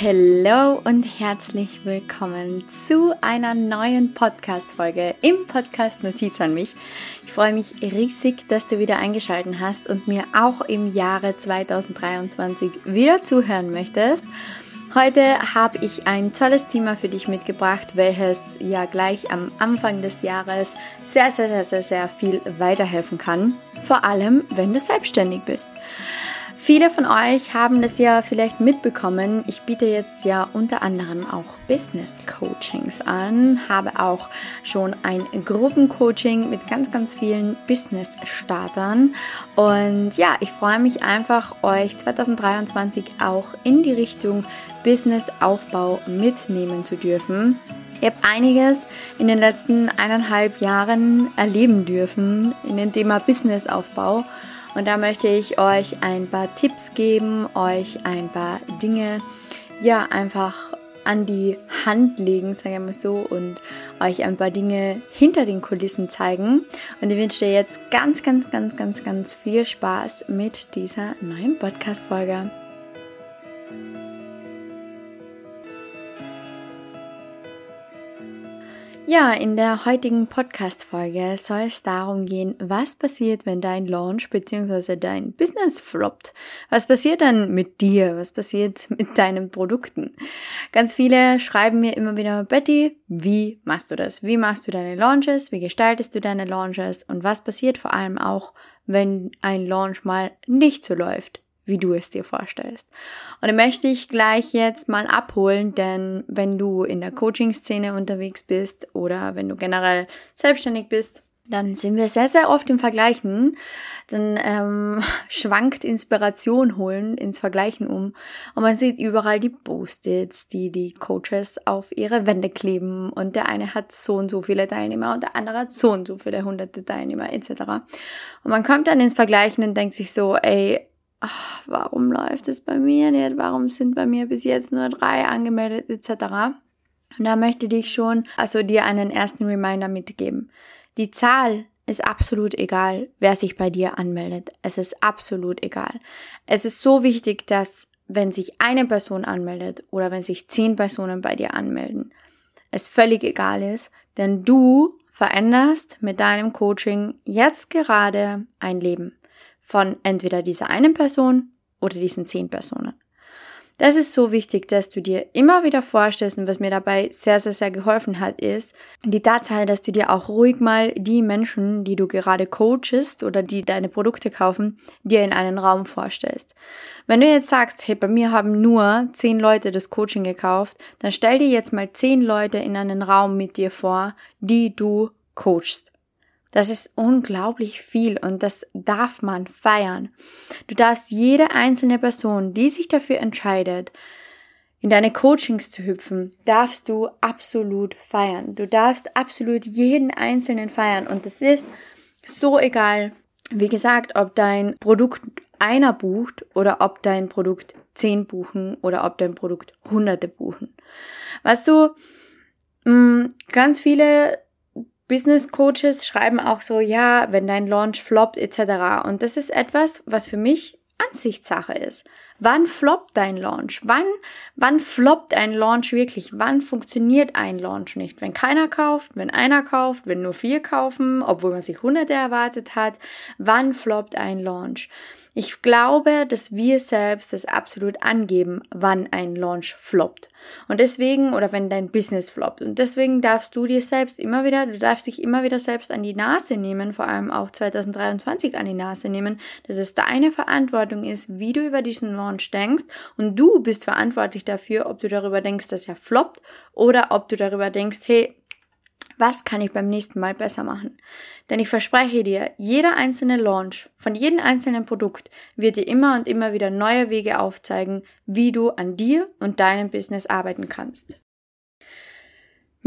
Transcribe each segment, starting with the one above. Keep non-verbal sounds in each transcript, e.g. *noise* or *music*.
Hallo und herzlich willkommen zu einer neuen Podcast-Folge im Podcast Notiz an mich. Ich freue mich riesig, dass du wieder eingeschaltet hast und mir auch im Jahre 2023 wieder zuhören möchtest. Heute habe ich ein tolles Thema für dich mitgebracht, welches ja gleich am Anfang des Jahres sehr, sehr, sehr, sehr, sehr viel weiterhelfen kann. Vor allem, wenn du selbstständig bist. Viele von euch haben das ja vielleicht mitbekommen. Ich biete jetzt ja unter anderem auch Business Coachings an, habe auch schon ein Gruppencoaching mit ganz, ganz vielen Business Startern. Und ja, ich freue mich einfach, euch 2023 auch in die Richtung Business Aufbau mitnehmen zu dürfen. Ich habe einiges in den letzten eineinhalb Jahren erleben dürfen in dem Thema Businessaufbau. Und da möchte ich euch ein paar Tipps geben, euch ein paar Dinge, ja, einfach an die Hand legen, sagen wir mal so, und euch ein paar Dinge hinter den Kulissen zeigen. Und ich wünsche dir jetzt ganz, ganz, ganz, ganz, ganz viel Spaß mit dieser neuen Podcast-Folge. Ja, in der heutigen Podcast-Folge soll es darum gehen, was passiert, wenn dein Launch bzw. dein Business floppt. Was passiert dann mit dir? Was passiert *laughs* mit deinen Produkten? Ganz viele schreiben mir immer wieder, Betty, wie machst du das? Wie machst du deine Launches? Wie gestaltest du deine Launches? Und was passiert vor allem auch, wenn ein Launch mal nicht so läuft? Wie du es dir vorstellst. Und da möchte ich gleich jetzt mal abholen, denn wenn du in der Coaching-Szene unterwegs bist oder wenn du generell selbstständig bist, dann sind wir sehr, sehr oft im Vergleichen. Dann ähm, *laughs* schwankt Inspiration holen ins Vergleichen um. Und man sieht überall die Post-its, die die Coaches auf ihre Wände kleben. Und der eine hat so und so viele Teilnehmer und der andere hat so und so viele hunderte Teilnehmer etc. Und man kommt dann ins Vergleichen und denkt sich so, ey, ach, warum läuft es bei mir nicht? Warum sind bei mir bis jetzt nur drei angemeldet etc. Und da möchte ich schon also dir einen ersten Reminder mitgeben. Die Zahl ist absolut egal, wer sich bei dir anmeldet. Es ist absolut egal. Es ist so wichtig, dass wenn sich eine Person anmeldet oder wenn sich zehn Personen bei dir anmelden, es völlig egal ist, denn du veränderst mit deinem Coaching jetzt gerade ein Leben von entweder dieser einen Person oder diesen zehn Personen. Das ist so wichtig, dass du dir immer wieder vorstellst und was mir dabei sehr, sehr, sehr geholfen hat, ist die Tatsache, dass du dir auch ruhig mal die Menschen, die du gerade coachest oder die deine Produkte kaufen, dir in einen Raum vorstellst. Wenn du jetzt sagst, hey, bei mir haben nur zehn Leute das Coaching gekauft, dann stell dir jetzt mal zehn Leute in einen Raum mit dir vor, die du coachst. Das ist unglaublich viel und das darf man feiern. Du darfst jede einzelne Person, die sich dafür entscheidet, in deine Coachings zu hüpfen, darfst du absolut feiern. Du darfst absolut jeden einzelnen feiern und das ist so egal, wie gesagt, ob dein Produkt einer bucht oder ob dein Produkt zehn buchen oder ob dein Produkt hunderte buchen. Weißt du, mm, ganz viele Business Coaches schreiben auch so, ja, wenn dein Launch floppt etc. Und das ist etwas, was für mich Ansichtssache ist. Wann floppt dein Launch? Wann, wann floppt ein Launch wirklich? Wann funktioniert ein Launch nicht? Wenn keiner kauft, wenn einer kauft, wenn nur vier kaufen, obwohl man sich hunderte erwartet hat. Wann floppt ein Launch? Ich glaube, dass wir selbst das absolut angeben, wann ein Launch floppt. Und deswegen, oder wenn dein Business floppt. Und deswegen darfst du dir selbst immer wieder, du darfst dich immer wieder selbst an die Nase nehmen, vor allem auch 2023 an die Nase nehmen, dass es deine Verantwortung ist, wie du über diesen Launch denkst. Und du bist verantwortlich dafür, ob du darüber denkst, dass er floppt oder ob du darüber denkst, hey, was kann ich beim nächsten Mal besser machen? Denn ich verspreche dir, jeder einzelne Launch von jedem einzelnen Produkt wird dir immer und immer wieder neue Wege aufzeigen, wie du an dir und deinem Business arbeiten kannst.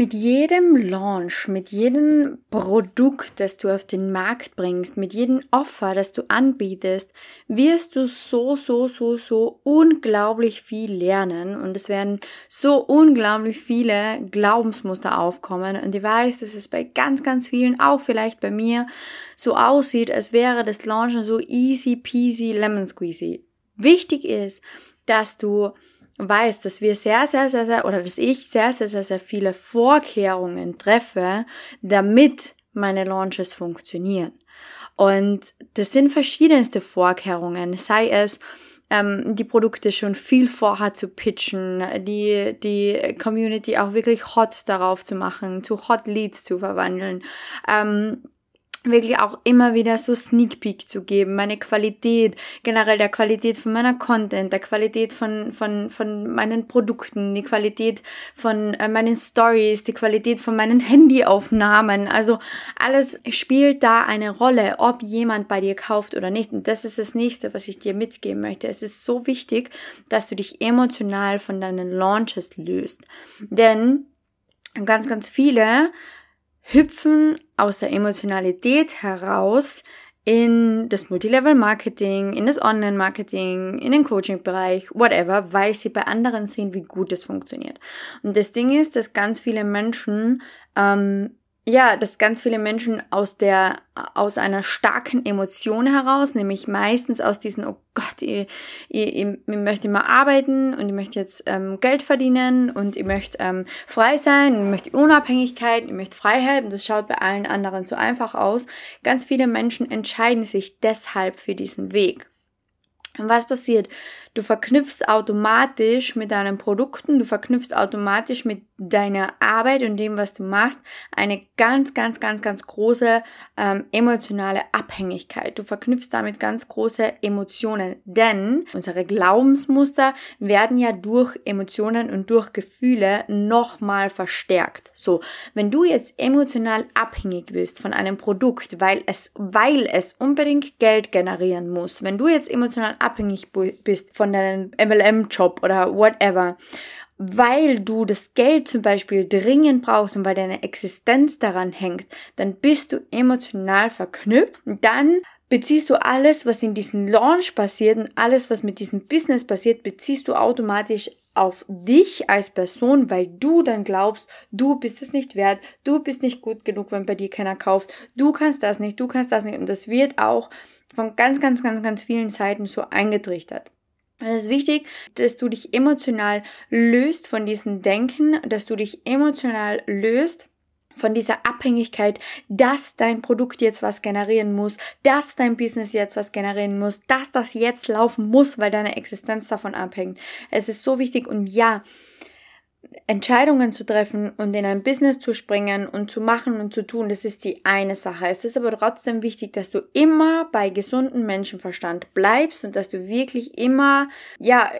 Mit jedem Launch, mit jedem Produkt, das du auf den Markt bringst, mit jedem Offer, das du anbietest, wirst du so, so, so, so unglaublich viel lernen und es werden so unglaublich viele Glaubensmuster aufkommen und ich weiß, dass es bei ganz, ganz vielen, auch vielleicht bei mir, so aussieht, als wäre das Launchen so easy peasy lemon squeezy. Wichtig ist, dass du weiß, dass wir sehr, sehr, sehr, sehr, oder dass ich sehr, sehr, sehr, sehr viele Vorkehrungen treffe, damit meine Launches funktionieren. Und das sind verschiedenste Vorkehrungen, sei es, ähm, die Produkte schon viel vorher zu pitchen, die, die Community auch wirklich hot darauf zu machen, zu Hot Leads zu verwandeln, ähm, wirklich auch immer wieder so Sneak Peek zu geben, meine Qualität, generell der Qualität von meiner Content, der Qualität von, von, von meinen Produkten, die Qualität von äh, meinen Stories, die Qualität von meinen Handyaufnahmen. Also alles spielt da eine Rolle, ob jemand bei dir kauft oder nicht. Und das ist das nächste, was ich dir mitgeben möchte. Es ist so wichtig, dass du dich emotional von deinen Launches löst. Denn ganz, ganz viele hüpfen aus der Emotionalität heraus in das Multilevel-Marketing, in das Online-Marketing, in den Coaching-Bereich, whatever, weil sie bei anderen sehen, wie gut es funktioniert. Und das Ding ist, dass ganz viele Menschen ähm, ja, dass ganz viele Menschen aus der, aus einer starken Emotion heraus, nämlich meistens aus diesen, oh Gott, ich, ich, ich, ich möchte mal arbeiten und ich möchte jetzt ähm, Geld verdienen und ich möchte ähm, frei sein ich möchte Unabhängigkeit, ich möchte Freiheit und das schaut bei allen anderen so einfach aus. Ganz viele Menschen entscheiden sich deshalb für diesen Weg. Und was passiert? Du verknüpfst automatisch mit deinen Produkten, du verknüpfst automatisch mit deiner Arbeit und dem, was du machst, eine ganz, ganz, ganz, ganz große ähm, emotionale Abhängigkeit. Du verknüpfst damit ganz große Emotionen, denn unsere Glaubensmuster werden ja durch Emotionen und durch Gefühle nochmal verstärkt. So, wenn du jetzt emotional abhängig bist von einem Produkt, weil es, weil es unbedingt Geld generieren muss, wenn du jetzt emotional abhängig bist von deinem MLM-Job oder whatever, weil du das Geld zum Beispiel dringend brauchst und weil deine Existenz daran hängt, dann bist du emotional verknüpft. Dann beziehst du alles, was in diesem Launch passiert und alles, was mit diesem Business passiert, beziehst du automatisch auf dich als Person, weil du dann glaubst, du bist es nicht wert, du bist nicht gut genug, wenn bei dir keiner kauft, du kannst das nicht, du kannst das nicht. Und das wird auch von ganz, ganz, ganz, ganz vielen Seiten so eingetrichtert. Es ist wichtig, dass du dich emotional löst von diesem Denken, dass du dich emotional löst von dieser Abhängigkeit, dass dein Produkt jetzt was generieren muss, dass dein Business jetzt was generieren muss, dass das jetzt laufen muss, weil deine Existenz davon abhängt. Es ist so wichtig und ja, Entscheidungen zu treffen und in ein Business zu springen und zu machen und zu tun, das ist die eine Sache. Es ist aber trotzdem wichtig, dass du immer bei gesundem Menschenverstand bleibst und dass du wirklich immer, ja,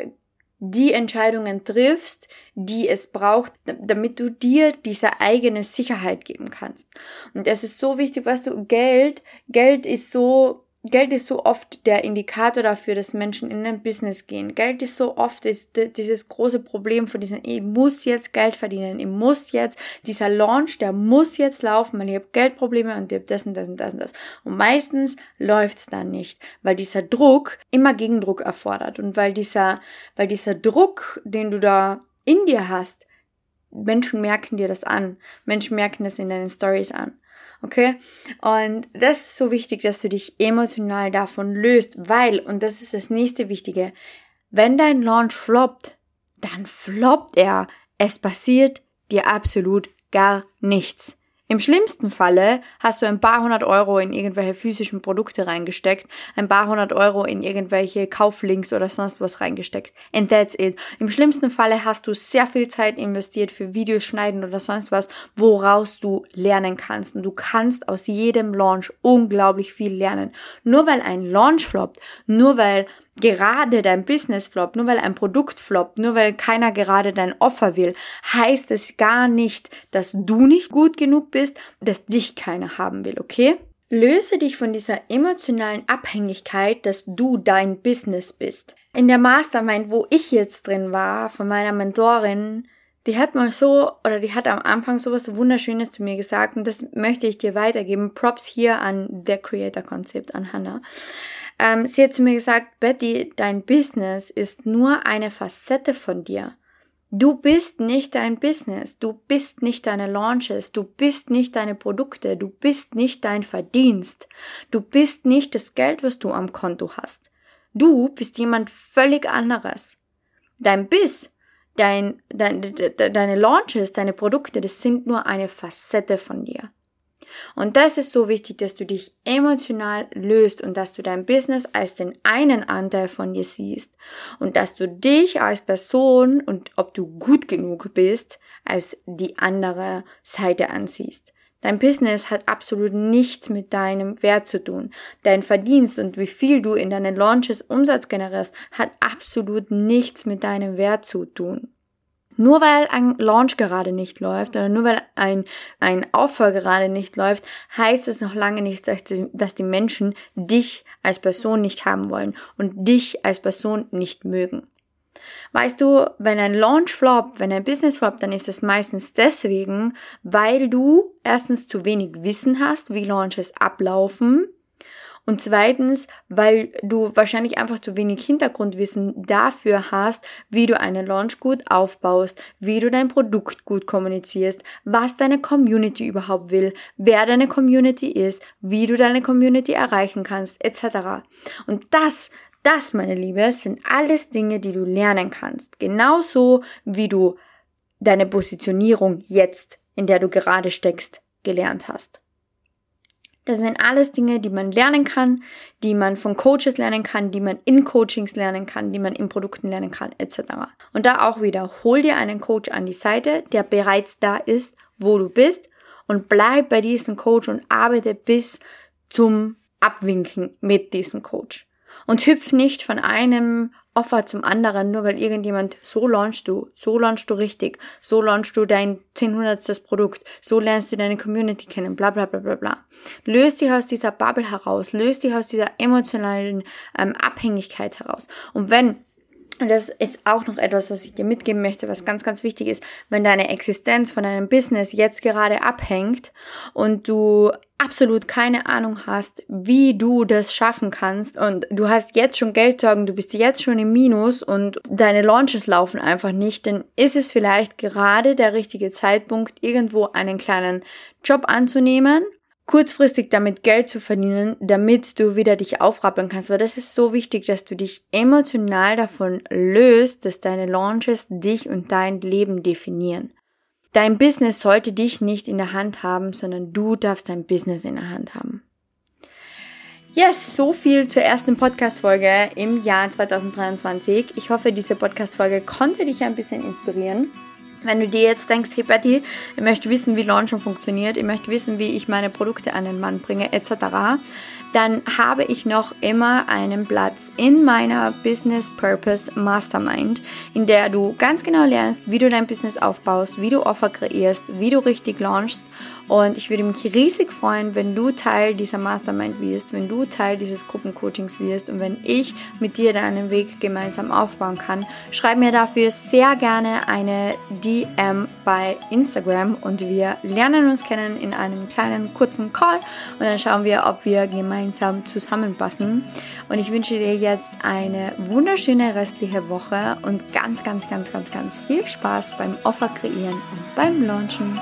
die Entscheidungen triffst, die es braucht, damit du dir diese eigene Sicherheit geben kannst. Und es ist so wichtig, was du, Geld, Geld ist so Geld ist so oft der Indikator dafür, dass Menschen in ein Business gehen. Geld ist so oft ist dieses große Problem von diesem, ich muss jetzt Geld verdienen, ich muss jetzt, dieser Launch, der muss jetzt laufen, weil ich habe Geldprobleme und ich habe das und das und das und das. Und meistens läuft's dann nicht, weil dieser Druck immer Gegendruck erfordert und weil dieser, weil dieser Druck, den du da in dir hast, Menschen merken dir das an. Menschen merken das in deinen Stories an. Okay? Und das ist so wichtig, dass du dich emotional davon löst, weil, und das ist das nächste Wichtige, wenn dein Launch floppt, dann floppt er. Es passiert dir absolut gar nichts. Im schlimmsten Falle hast du ein paar hundert Euro in irgendwelche physischen Produkte reingesteckt, ein paar hundert Euro in irgendwelche Kauflinks oder sonst was reingesteckt. And that's it. Im schlimmsten Falle hast du sehr viel Zeit investiert für Videos schneiden oder sonst was, woraus du lernen kannst. Und du kannst aus jedem Launch unglaublich viel lernen. Nur weil ein Launch floppt, nur weil gerade dein Business floppt, nur weil ein Produkt floppt, nur weil keiner gerade dein Offer will, heißt es gar nicht, dass du nicht gut genug bist, dass dich keiner haben will, okay? Löse dich von dieser emotionalen Abhängigkeit, dass du dein Business bist. In der Mastermind, wo ich jetzt drin war, von meiner Mentorin, die hat mal so, oder die hat am Anfang sowas Wunderschönes zu mir gesagt und das möchte ich dir weitergeben. Props hier an The Creator Concept, an Hannah. Ähm, sie hat zu mir gesagt, Betty, dein Business ist nur eine Facette von dir. Du bist nicht dein Business, du bist nicht deine Launches, du bist nicht deine Produkte, du bist nicht dein Verdienst, du bist nicht das Geld, was du am Konto hast. Du bist jemand völlig anderes. Dein Biss, dein, dein, deine Launches, deine Produkte, das sind nur eine Facette von dir. Und das ist so wichtig, dass du dich emotional löst und dass du dein Business als den einen Anteil von dir siehst und dass du dich als Person und ob du gut genug bist, als die andere Seite ansiehst. Dein Business hat absolut nichts mit deinem Wert zu tun. Dein Verdienst und wie viel du in deinen Launches Umsatz generierst, hat absolut nichts mit deinem Wert zu tun. Nur weil ein Launch gerade nicht läuft oder nur weil ein, ein Aufbau gerade nicht läuft, heißt es noch lange nicht, dass die, dass die Menschen dich als Person nicht haben wollen und dich als Person nicht mögen. Weißt du, wenn ein Launch floppt, wenn ein Business floppt, dann ist es meistens deswegen, weil du erstens zu wenig Wissen hast, wie Launches ablaufen und zweitens, weil du wahrscheinlich einfach zu wenig Hintergrundwissen dafür hast, wie du einen Launch gut aufbaust, wie du dein Produkt gut kommunizierst, was deine Community überhaupt will, wer deine Community ist, wie du deine Community erreichen kannst, etc. Und das das, meine Liebe, sind alles Dinge, die du lernen kannst. Genauso wie du deine Positionierung jetzt, in der du gerade steckst, gelernt hast. Das sind alles Dinge, die man lernen kann, die man von Coaches lernen kann, die man in Coachings lernen kann, die man in Produkten lernen kann, etc. Und da auch wieder, hol dir einen Coach an die Seite, der bereits da ist, wo du bist und bleib bei diesem Coach und arbeite bis zum Abwinken mit diesem Coach. Und hüpf nicht von einem Offer zum anderen, nur weil irgendjemand, so launchst du, so launchst du richtig, so launchst du dein 10 Produkt, so lernst du deine Community kennen, bla bla bla bla bla. Löst dich aus dieser Bubble heraus, löst dich aus dieser emotionalen ähm, Abhängigkeit heraus. Und wenn und das ist auch noch etwas, was ich dir mitgeben möchte, was ganz, ganz wichtig ist. Wenn deine Existenz von deinem Business jetzt gerade abhängt und du absolut keine Ahnung hast, wie du das schaffen kannst und du hast jetzt schon Geldsorgen, du bist jetzt schon im Minus und deine Launches laufen einfach nicht, dann ist es vielleicht gerade der richtige Zeitpunkt, irgendwo einen kleinen Job anzunehmen kurzfristig damit Geld zu verdienen, damit du wieder dich aufrappeln kannst. Weil das ist so wichtig, dass du dich emotional davon löst, dass deine Launches dich und dein Leben definieren. Dein Business sollte dich nicht in der Hand haben, sondern du darfst dein Business in der Hand haben. Yes, so viel zur ersten Podcast-Folge im Jahr 2023. Ich hoffe, diese Podcast-Folge konnte dich ein bisschen inspirieren. Wenn du dir jetzt denkst, hey Betty, ich möchte wissen, wie Launchen funktioniert, ich möchte wissen, wie ich meine Produkte an den Mann bringe, etc., dann habe ich noch immer einen Platz in meiner Business Purpose Mastermind, in der du ganz genau lernst, wie du dein Business aufbaust, wie du Offer kreierst, wie du richtig launchst. Und ich würde mich riesig freuen, wenn du Teil dieser Mastermind wirst, wenn du Teil dieses Gruppencoachings wirst und wenn ich mit dir deinen Weg gemeinsam aufbauen kann. Schreib mir dafür sehr gerne eine DM bei Instagram und wir lernen uns kennen in einem kleinen kurzen Call und dann schauen wir, ob wir gemeinsam zusammenpassen. Und ich wünsche dir jetzt eine wunderschöne restliche Woche und ganz, ganz, ganz, ganz, ganz viel Spaß beim Offer kreieren und beim Launchen.